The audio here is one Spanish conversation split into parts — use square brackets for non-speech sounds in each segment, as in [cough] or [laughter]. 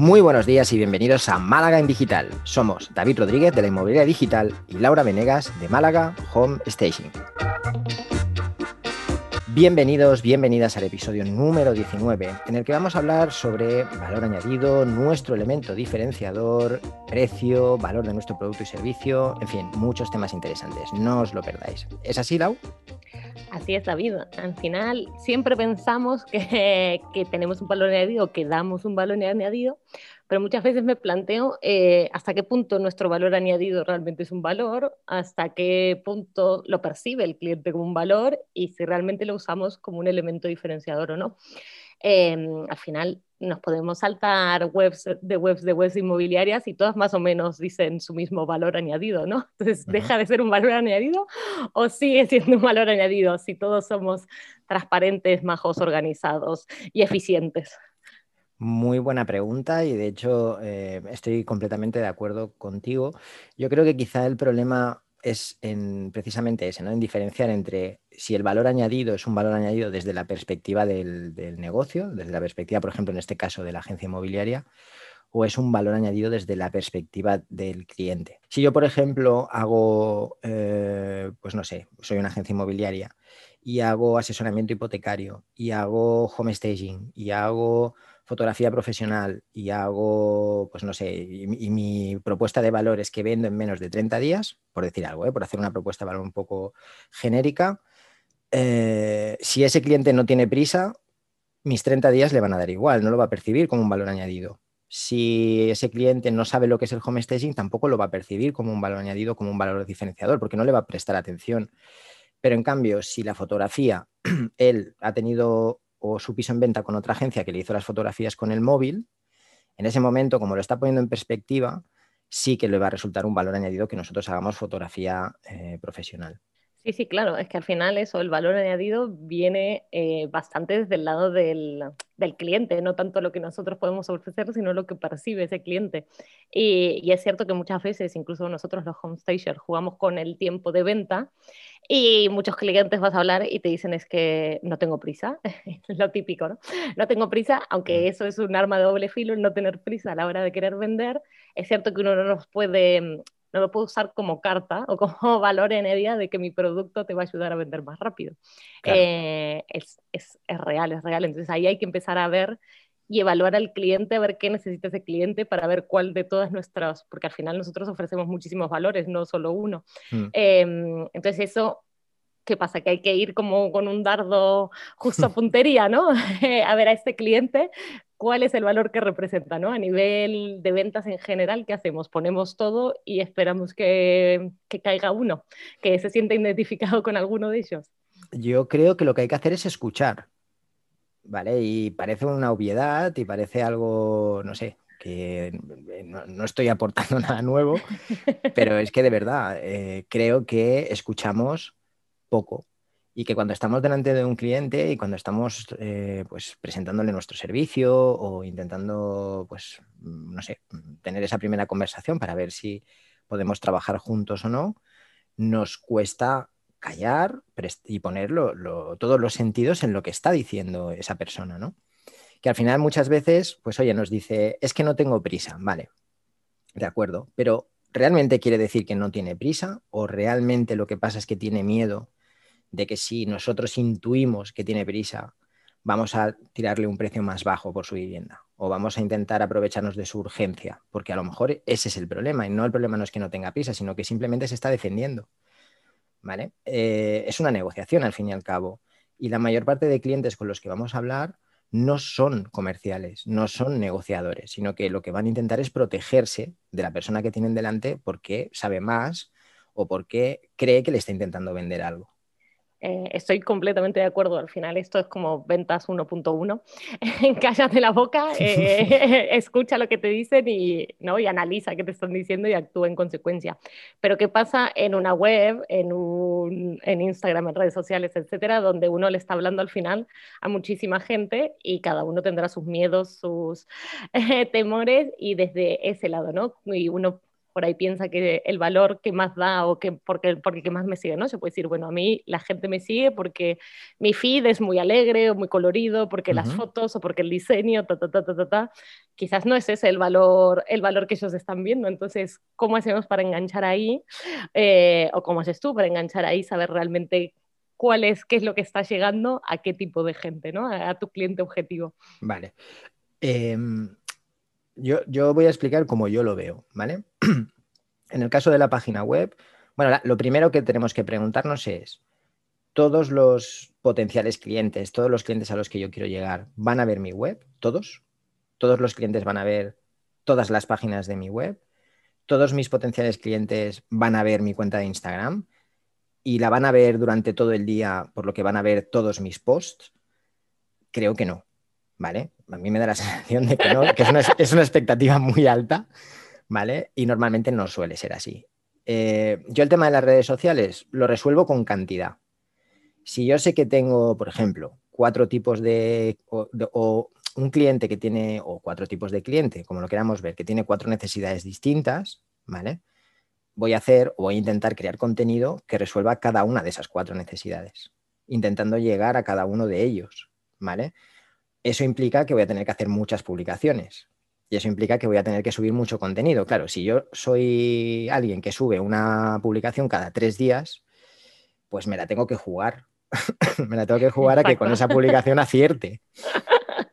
Muy buenos días y bienvenidos a Málaga en Digital. Somos David Rodríguez de la Inmobiliaria Digital y Laura Venegas de Málaga Home Staging. Bienvenidos, bienvenidas al episodio número 19, en el que vamos a hablar sobre valor añadido, nuestro elemento diferenciador, precio, valor de nuestro producto y servicio, en fin, muchos temas interesantes. No os lo perdáis. ¿Es así, Lau? Así es, David. Al final siempre pensamos que, que tenemos un valor añadido, que damos un valor añadido, pero muchas veces me planteo eh, hasta qué punto nuestro valor añadido realmente es un valor, hasta qué punto lo percibe el cliente como un valor y si realmente lo usamos como un elemento diferenciador o no. Em, al final nos podemos saltar webs de webs de webs inmobiliarias y todas más o menos dicen su mismo valor añadido, ¿no? Entonces, ¿deja de ser un valor añadido o sigue siendo un valor añadido si todos somos transparentes, majos, organizados y eficientes? Muy buena pregunta y de hecho eh, estoy completamente de acuerdo contigo. Yo creo que quizá el problema es en precisamente ese, ¿no? En diferenciar entre si el valor añadido es un valor añadido desde la perspectiva del, negocio, desde la perspectiva, por ejemplo, en este caso de la agencia inmobiliaria, o es un valor añadido desde la perspectiva del cliente. Si yo, por ejemplo, hago, eh, pues no sé, soy una agencia inmobiliaria y hago asesoramiento hipotecario y hago home staging y hago fotografía profesional y hago, pues no sé, y, mi propuesta de valor es que vendo en menos de 30 días, por decir algo, ¿eh? por hacer una propuesta de valor un poco genérica, eh, si ese cliente no tiene prisa, mis 30 días le van a dar igual, no lo va a percibir como un valor añadido. Si ese cliente no sabe lo que es el home staging, tampoco lo va a percibir como un valor añadido, como un valor diferenciador, porque no le va a prestar atención. Pero en cambio, si la fotografía, [clears throat] él ha tenido o su piso en venta con otra agencia que le hizo las fotografías con el móvil, en ese momento, como lo está poniendo en perspectiva, sí que le va a resultar un valor añadido que nosotros hagamos fotografía eh, profesional. Sí, sí, claro, es que al final eso, el valor añadido viene eh, bastante desde el lado del, del, cliente, no tanto lo que nosotros podemos ofrecer, sino lo que percibe ese cliente. Y, y es cierto que muchas veces, incluso nosotros los homestagers, jugamos con el tiempo de venta y muchos clientes vas a hablar y te dicen es que no tengo prisa, [laughs] es lo típico, ¿no? No tengo prisa, aunque eso es un arma de doble filo, el no tener prisa a la hora de querer vender. Es cierto que uno no nos puede no lo puedo usar como carta o como [laughs] valor en idea de que mi producto te va a ayudar a vender más rápido. Eh, es, es, es, real, es real. Entonces ahí hay que empezar a ver y evaluar al cliente, a ver qué necesita ese cliente para ver cuál de todas nuestras, porque al final nosotros ofrecemos muchísimos valores, no solo uno. Mm. Eh, entonces eso ¿qué pasa? Que hay que ir como con un dardo justo a [laughs] puntería, ¿no? [laughs] a ver a este cliente cuál es el valor que representa, ¿no? A nivel de ventas en general, ¿qué hacemos? Ponemos todo y esperamos que, que caiga uno, que se sienta identificado con alguno de ellos. Yo creo que lo que hay que hacer es escuchar, ¿vale? Y parece una obviedad y parece algo, no sé, que no, estoy aportando [laughs] nada nuevo, pero es que de verdad eh, creo que escuchamos poco y que cuando estamos delante de un cliente y cuando estamos eh, pues presentándole nuestro servicio o intentando pues no sé tener esa primera conversación para ver si podemos trabajar juntos o no nos cuesta callar y poner todos los sentidos en lo que está diciendo esa persona no que al final muchas veces pues oye nos dice es que no tengo prisa vale de acuerdo pero realmente quiere decir que no tiene prisa o realmente lo que pasa es que tiene miedo de que si nosotros intuimos que tiene prisa, vamos a tirarle un precio más bajo por su vivienda o vamos a intentar aprovecharnos de su urgencia, porque a lo mejor ese es el problema y no el problema no es que no tenga prisa, sino que simplemente se está defendiendo. ¿Vale? Eh, es una negociación al fin y al cabo y la mayor parte de clientes con los que vamos a hablar no son comerciales, no son negociadores, sino que lo que van a intentar es protegerse de la persona que tienen delante porque sabe más o porque cree que le está intentando vender algo. Eh, estoy completamente de acuerdo. Al final esto es como ventas 1.1. [laughs] Cállate la boca, [laughs] eh, [laughs] escucha lo que te dicen y, ¿no? y analiza qué te están diciendo y actúa en consecuencia. Pero ¿qué pasa en una web, en, un, en Instagram, en redes sociales, etcétera, donde uno le está hablando al final a muchísima gente y cada uno tendrá sus miedos, sus temores y desde ese lado, ¿no? Y uno por ahí piensa que el valor que más da o que porque, porque que más me sigue, ¿no? Se puede decir, bueno, a mí la gente me sigue porque mi feed es muy alegre o muy colorido, porque las fotos o porque el diseño, ta, ta, ta, ta, ta, ta. Quizás no es ese el valor, el valor que ellos están viendo. Entonces, ¿cómo hacemos para enganchar ahí? Eh, o cómo haces tú para enganchar ahí, saber realmente cuál es, qué es lo que está llegando a qué tipo de gente, ¿no? A, tu cliente objetivo. Vale. Em, yo, yo, voy a explicar cómo yo lo veo, ¿vale? [clears throat] en el caso de la página web, bueno, lo primero que tenemos que preguntarnos es, ¿todos los potenciales clientes, todos los clientes a los que yo quiero llegar, van a ver mi web? ¿Todos? ¿Todos los clientes van a ver todas las páginas de mi web? ¿Todos mis potenciales clientes van a ver mi cuenta de Instagram? y la van a ver durante todo el día, por lo que van a ver todos mis posts, creo que no, ¿vale? A mí me da la [laughs] sensación de que no, que es una, expectativa muy alta, ¿vale? Y normalmente no suele ser así. Eh, yo el tema de las redes sociales lo resuelvo con cantidad. Si yo sé que tengo, por ejemplo, cuatro tipos de, o un cliente que tiene, o cuatro tipos de cliente, como lo queramos ver, que tiene cuatro necesidades distintas, ¿vale? voy a hacer o voy a intentar crear contenido que resuelva cada una de esas cuatro necesidades, intentando llegar a cada uno de ellos, ¿vale? Eso implica que voy a tener que hacer muchas publicaciones y eso implica que voy a tener que subir mucho contenido. Claro, si yo soy alguien que sube una publicación cada tres días, pues me la tengo que jugar. [laughs] me la tengo que jugar a que con esa publicación acierte.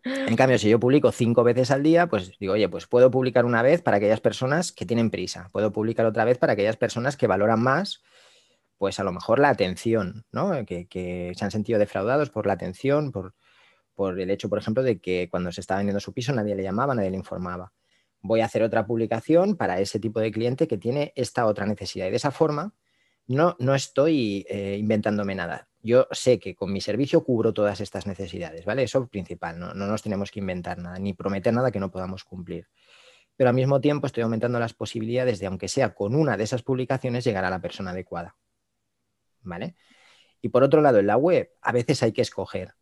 En [laughs] cambio, si yo publico cinco veces al día, pues digo, oye, pues puedo publicar una vez para aquellas personas que tienen prisa, puedo publicar otra vez para aquellas personas que valoran más, pues a lo mejor la atención, ¿no? Que, se han sentido defraudados por la atención, por, por el hecho, por ejemplo, de que cuando se estaba vendiendo su piso nadie le llamaba, nadie le informaba. Voy a hacer otra publicación para ese tipo de cliente que tiene esta otra necesidad. Y de esa forma, no, no estoy eh, inventándome nada. Yo sé que con mi servicio cubro todas estas necesidades, ¿vale? Eso es principal, no, nos tenemos que inventar nada, ni prometer nada que no podamos cumplir. Pero al mismo tiempo estoy aumentando las posibilidades de, aunque sea con una de esas publicaciones, llegar a la persona adecuada. ¿Vale? Y por otro lado, en la web, a veces hay que escoger.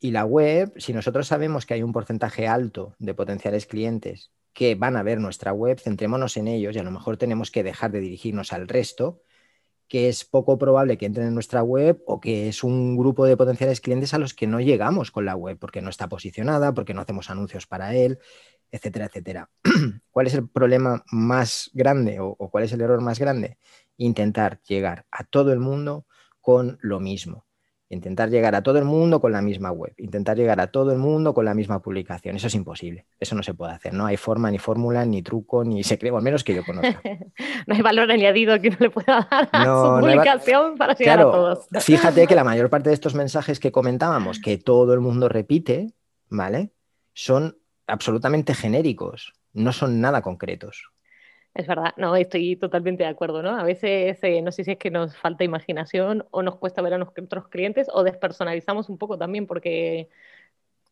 Y la web, si nosotros sabemos que hay un porcentaje alto de potenciales clientes que van a ver nuestra web, centrémonos en ellos y a lo mejor tenemos que dejar de dirigirnos al resto que es poco probable que entren en nuestra web o que es un grupo de potenciales clientes a los que no llegamos con la web porque no está posicionada, porque no hacemos anuncios para él, etcétera, etcétera. [clears throat] ¿Cuál es el problema más grande o, o cuál es el error más grande? Intentar llegar a todo el mundo con lo mismo. Intentar llegar a todo el mundo con la misma web, intentar llegar a todo el mundo con la misma publicación. Eso es imposible, eso no se puede hacer. No hay forma, ni fórmula, ni truco, ni [laughs] secreto, al menos que yo conozca. [laughs] no hay valor añadido que uno le pueda dar a su publicación para llegar a todos. fíjate que la [laughs] mayor parte de estos mensajes que comentábamos, que todo el mundo repite, ¿vale? Son absolutamente genéricos, no son nada concretos. Es verdad, no, estoy totalmente de acuerdo, ¿no? A veces eh, no sé si es que nos falta imaginación o nos cuesta ver a nuestros clientes o despersonalizamos un poco también porque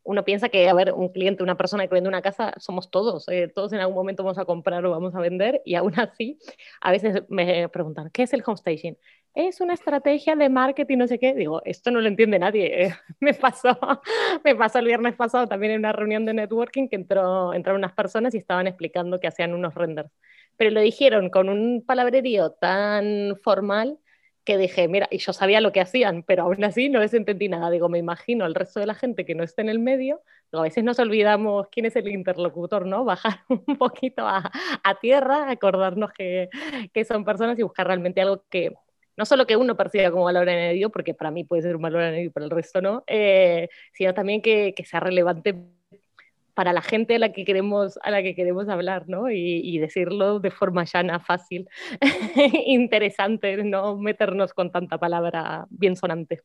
uno piensa que, a ver, un cliente, una persona que vende una casa, somos todos, eh, todos en algún momento vamos a comprar o vamos a vender y aún así a veces me preguntan, ¿qué es el home staging? Es una estrategia de marketing, no sé qué. Digo, esto no lo entiende nadie. [laughs] me, pasó, [laughs] me pasó el viernes pasado también en una reunión de networking que entró, entraron unas personas y estaban explicando que hacían unos renders pero lo dijeron con un palabrerío tan formal que dije, mira, y yo sabía lo que hacían, pero aún así no les entendí nada. Digo, me imagino al resto de la gente que no está en el medio, a veces nos olvidamos quién es el interlocutor, ¿no? Bajar [laughs] un poquito a, tierra, acordarnos que, son personas y buscar realmente algo que no solo que uno perciba como valor añadido, porque para mí puede ser un valor añadido, pero el resto no, eh, sino también que, que sea relevante para la gente a la que queremos, a la que queremos hablar, ¿no? Y, decirlo de forma llana, fácil, [laughs] interesante, no meternos con tanta palabra bien sonante.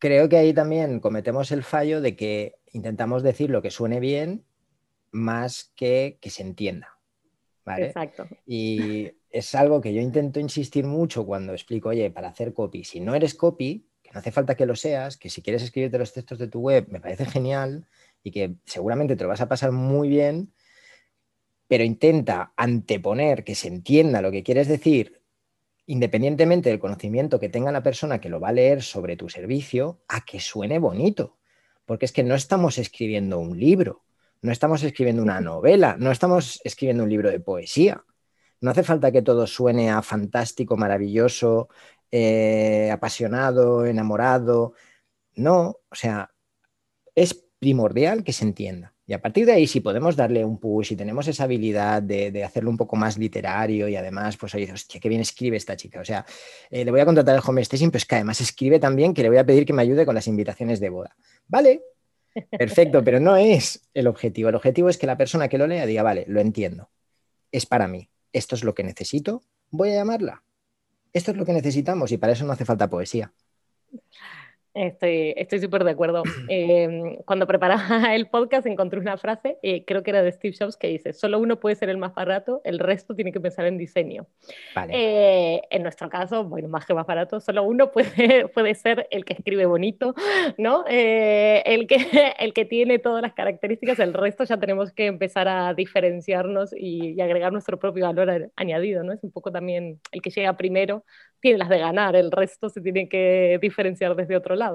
Creo que ahí también cometemos el fallo de que intentamos decir lo que suene bien más que que se entienda. ¿vale? Exacto. Y es algo que yo intento insistir mucho cuando explico, oye, para hacer copy, si no eres copy, que no hace falta que lo seas, que si quieres escribirte los textos de tu web, me parece genial, y que seguramente te lo vas a pasar muy bien, pero intenta anteponer que se entienda lo que quieres decir, independientemente del conocimiento que tenga la persona que lo va a leer sobre tu servicio, a que suene bonito. Porque es que no estamos escribiendo un libro, no estamos escribiendo una novela, no estamos escribiendo un libro de poesía. No hace falta que todo suene a fantástico, maravilloso, eh, apasionado, enamorado. No, o sea, es primordial que se entienda. Y a partir de ahí, si podemos darle un push, y tenemos esa habilidad de, hacerlo un poco más literario y además, pues oye, hostia, qué bien escribe esta chica. O sea, eh, le voy a contratar al home staging, pues que además escribe también que le voy a pedir que me ayude con las invitaciones de boda. Vale, perfecto, pero no es el objetivo. El objetivo es que la persona que lo lea diga, vale, lo entiendo, es para mí, esto es lo que necesito, voy a llamarla. Esto es lo que necesitamos y para eso no hace falta poesía. Estoy estoy súper de acuerdo. [clears throat] Em, cuando preparaba [laughs] el podcast encontré una frase, eh, creo que era de Steve Jobs, que dice, solo uno puede ser el más barato, el resto tiene que pensar en diseño. Eh, en nuestro caso, bueno, más que más barato, solo uno puede, [laughs] puede ser el que escribe bonito, ¿no? Eh, el, que, [laughs] el que tiene todas las características, el resto ya tenemos que empezar a diferenciarnos y, y agregar nuestro propio valor añadido, ¿no? Es un poco también el que llega primero, tiene las de ganar, el resto se tiene que diferenciar desde otro lado,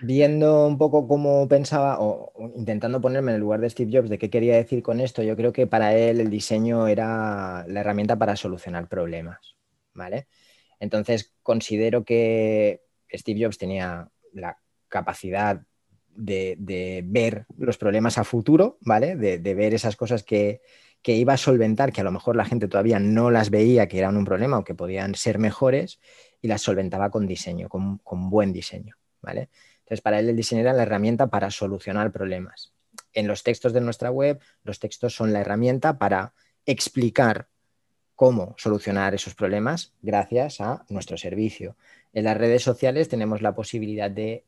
Viendo un poco cómo pensaba, o intentando ponerme en el lugar de Steve Jobs, de qué quería decir con esto, yo creo que para él el diseño era la herramienta para solucionar problemas, ¿vale? Entonces considero que Steve Jobs tenía la capacidad de, ver los problemas a futuro, ¿vale? de ver esas cosas que, que iba a solventar, que a lo mejor la gente todavía no las veía que eran un problema o que podían ser mejores, y las solventaba con diseño, con, buen diseño. ¿Vale? Entonces, para él el diseño era la herramienta para solucionar problemas. En los textos de nuestra web, los textos son la herramienta para explicar cómo solucionar esos problemas gracias a nuestro servicio. En las redes sociales tenemos la posibilidad de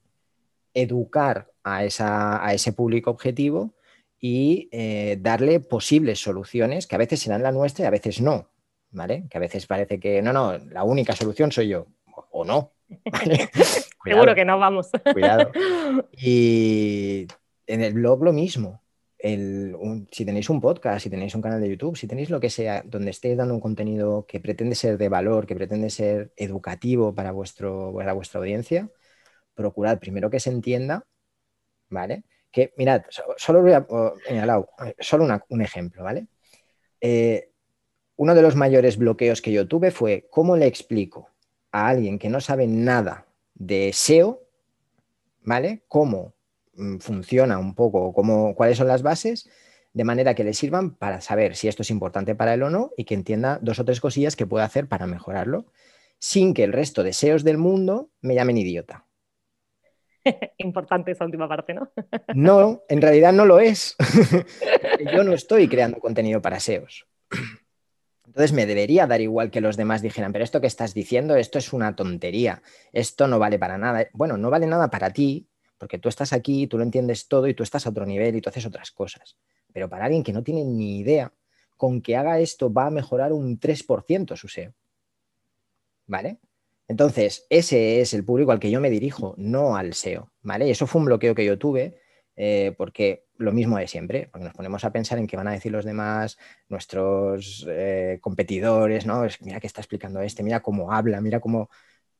educar a, ese público objetivo y eh, darle posibles soluciones que a veces serán la nuestra y a veces no, ¿vale? Que a veces parece que no, no, la única solución soy yo, o, no. [laughs] Seguro que no, vamos. Cuidado. [laughs] Y en el blog lo mismo. si tenéis un podcast, si tenéis un canal de YouTube, si tenéis lo que sea, donde estéis dando un contenido que pretende ser de valor, que pretende ser educativo para, vuestro, para vuestra audiencia, procurad primero que se entienda, ¿vale? que, mirad, solo voy a solo un ejemplo, ¿vale? Eh, uno de los mayores bloqueos que yo tuve fue cómo le explico a alguien que no sabe nada de SEO, ¿vale? Cómo mm, funciona un poco, cómo, cuáles son las bases, de manera que le sirvan para saber si esto es importante para él o no y que entienda dos o tres cosillas que puede hacer para mejorarlo, sin que el resto de SEOs del mundo me llamen idiota. [laughs] Importante esa última parte, ¿no? [laughs] no, en realidad no lo es. [laughs] Yo no estoy creando contenido para SEOs. Entonces me debería dar igual que los demás dijeran, pero esto que estás diciendo, esto es una tontería, esto no vale para nada. Bueno, no vale nada para ti, porque tú estás aquí, tú lo entiendes todo y tú estás a otro nivel y tú haces otras cosas. Pero para alguien que no tiene ni idea, con que haga esto va a mejorar un 3% su SEO. ¿Vale? Entonces, ese es el público al que yo me dirijo, no al SEO, ¿vale? Y eso fue un bloqueo que yo tuve, eh, porque lo mismo de siempre, porque nos ponemos a pensar en qué van a decir los demás, nuestros eh, competidores, ¿no? mira qué está explicando este, mira cómo habla, mira cómo...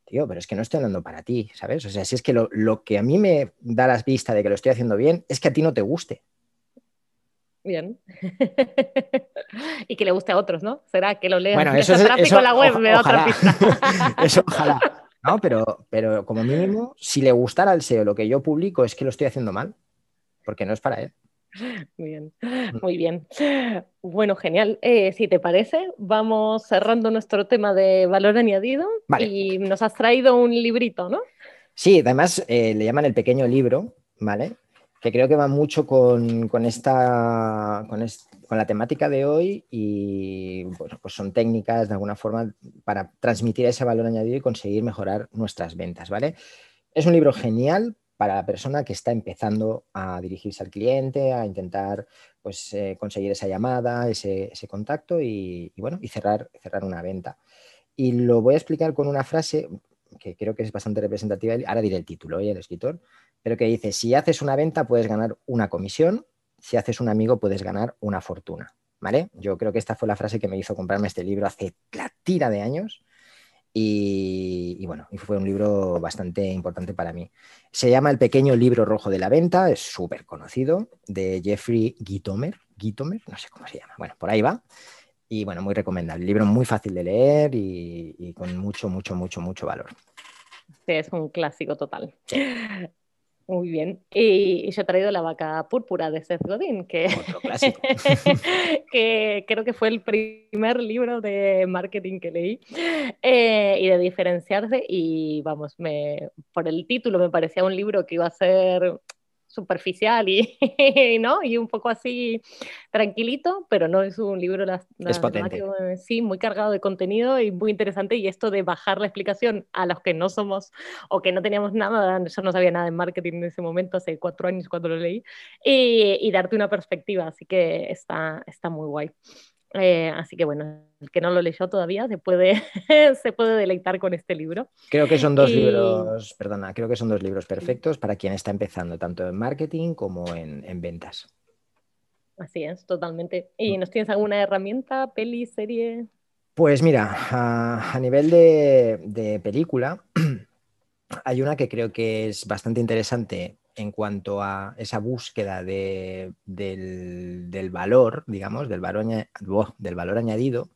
Tío, pero es que no estoy hablando para ti, ¿sabes? O sea, si es que lo, lo que a mí me da la vista de que lo estoy haciendo bien es que a ti no te guste. Bien. [laughs] y que le guste a otros, ¿no? Será que lo lean bueno, eso es, tráfico en la web, me da otra pista. [laughs] eso ojalá. No, pero, pero como mínimo, si le gustara al SEO lo que yo publico es que lo estoy haciendo mal, porque no es para él. [laughs] Muy bien, muy bien. Bueno, genial. Eh, si te parece, vamos cerrando nuestro tema de valor añadido y nos has traído un librito, ¿no? Sí, además eh, le llaman el pequeño libro, ¿vale? que creo que va mucho con, esta, con, la temática de hoy y pues son técnicas de alguna forma para transmitir ese valor añadido y conseguir mejorar nuestras ventas, ¿vale? Es un libro genial para la persona que está empezando a dirigirse al cliente, a intentar pues, eh, conseguir esa llamada, ese, contacto y, bueno, y cerrar, cerrar una venta. Y lo voy a explicar con una frase que creo que es bastante representativa, ahora diré el título y el escritor, pero que dice, si haces una venta puedes ganar una comisión, si haces un amigo puedes ganar una fortuna. ¿Vale? Yo creo que esta fue la frase que me hizo comprarme este libro hace la tira de años y, bueno, y fue un libro bastante importante para mí. Se llama El pequeño libro rojo de la venta, es súper conocido, de Jeffrey Gitomer, Gitomer, no sé cómo se llama, bueno, por ahí va. Y bueno, muy recomendable. Libro muy fácil de leer y, con mucho, mucho, mucho, mucho valor. Sí, es un clásico total. Muy bien. Y yo he traído La vaca púrpura de Seth Godin, que, [laughs] [laughs] que creo que fue el primer libro de marketing que leí eh, y de diferenciarse. Y vamos, me, por el título me parecía un libro que iba a ser superficial y, [laughs] ¿no? y un poco así tranquilito, pero no es un libro las, es potente. sí, muy cargado de contenido y muy interesante y esto de bajar la explicación a los que no somos o que no teníamos nada, yo no sabía nada de marketing en ese momento, hace cuatro años cuando lo leí, y, y darte una perspectiva, así que está, está muy guay. Eh, así que bueno, el que no lo leyó todavía se puede, [laughs] se puede deleitar con este libro. Creo que son dos libros, perdona, creo que son dos libros perfectos para quien está empezando, tanto en marketing como en, ventas. Así es, totalmente. ¿Y mm. nos tienes alguna herramienta, peli, serie? Pues mira, a, nivel de, de película, [clears throat] hay una que creo que es bastante interesante en cuanto a esa búsqueda del, valor, digamos, del valor, del valor añadido,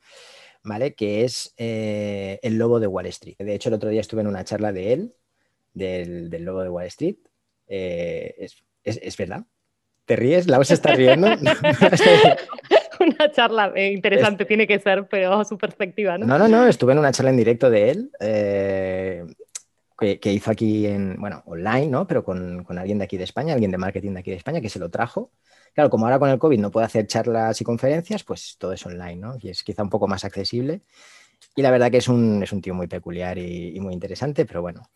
¿vale? Que es eh, el lobo de Wall Street. De hecho, el otro día estuve en una charla de él, del, lobo de Wall Street. Eh, es, verdad? ¿Te ríes? ¿La se está riendo? [laughs] [laughs] una charla eh, interesante tiene que ser, pero su perspectiva, ¿no? No, no, no, estuve en una charla en directo de él que, hizo aquí en, bueno, online, ¿no? Pero con, con, alguien de aquí de España, alguien de marketing de aquí de España, que se lo trajo. Claro, como ahora con el COVID no puede hacer charlas y conferencias, pues todo es online, ¿no? Y es quizá un poco más accesible. Y la verdad que es un, es un tío muy peculiar y, muy interesante, pero bueno,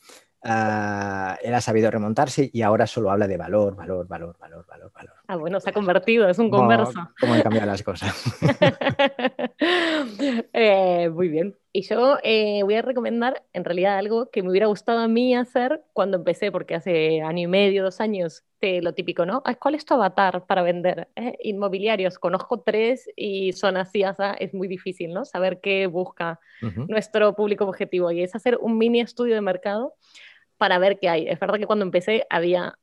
uh, él ha sabido remontarse y ahora solo habla de valor, valor, valor, valor, valor, valor. Ah, bueno, se ha convertido, es un converso. ¿Cómo han cambiado las cosas? [laughs] Eh, muy bien. Y yo eh, voy a recomendar en realidad algo que me hubiera gustado a mí hacer cuando empecé, porque hace año y medio, dos años, lo típico, ¿no? ¿Cuál es tu avatar para vender? Eh, inmobiliarios, conozco tres y son así, es muy difícil, ¿no? Saber qué busca nuestro público objetivo y es hacer un mini estudio de mercado para ver qué hay. Es verdad que cuando empecé había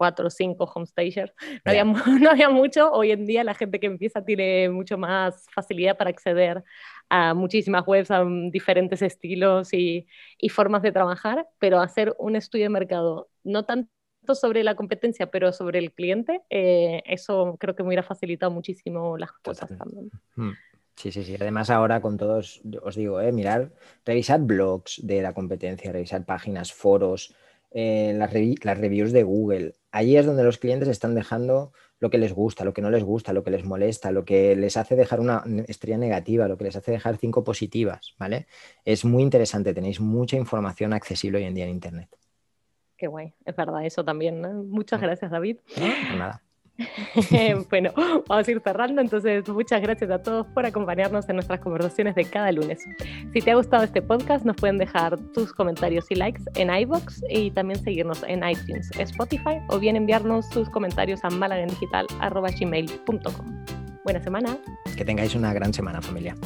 cuatro o cinco homestagers. No, había, [laughs] no había mucho. Hoy en día la gente que empieza tiene mucho más facilidad para acceder a muchísimas webs, a diferentes estilos y, y formas de trabajar, pero hacer un estudio de mercado no tanto sobre la competencia, pero sobre el cliente, eh, eso creo que me hubiera facilitado muchísimo las cosas también. Hmm. Sí, sí, sí. Además ahora con todos, os digo, eh, mirar, revisar blogs de la competencia, revisar páginas, foros, eh, las, las, reviews de Google. Allí es donde los clientes están dejando lo que les gusta, lo que no les gusta, lo que les molesta, lo que les hace dejar una estrella negativa, lo que les hace dejar cinco positivas, ¿vale? Es muy interesante, tenéis mucha información accesible hoy en día en Internet. Qué guay, es verdad, eso también. Muchas gracias, David. No, nada. [laughs] bueno, vamos a ir cerrando, entonces muchas gracias a todos por acompañarnos en nuestras conversaciones de cada lunes. Si te ha gustado este podcast, nos pueden dejar tus comentarios y likes en iBox y también seguirnos en iTunes, Spotify o bien enviarnos tus comentarios a malagendigital.gmail.com. Buena semana. Que tengáis una gran semana, familia.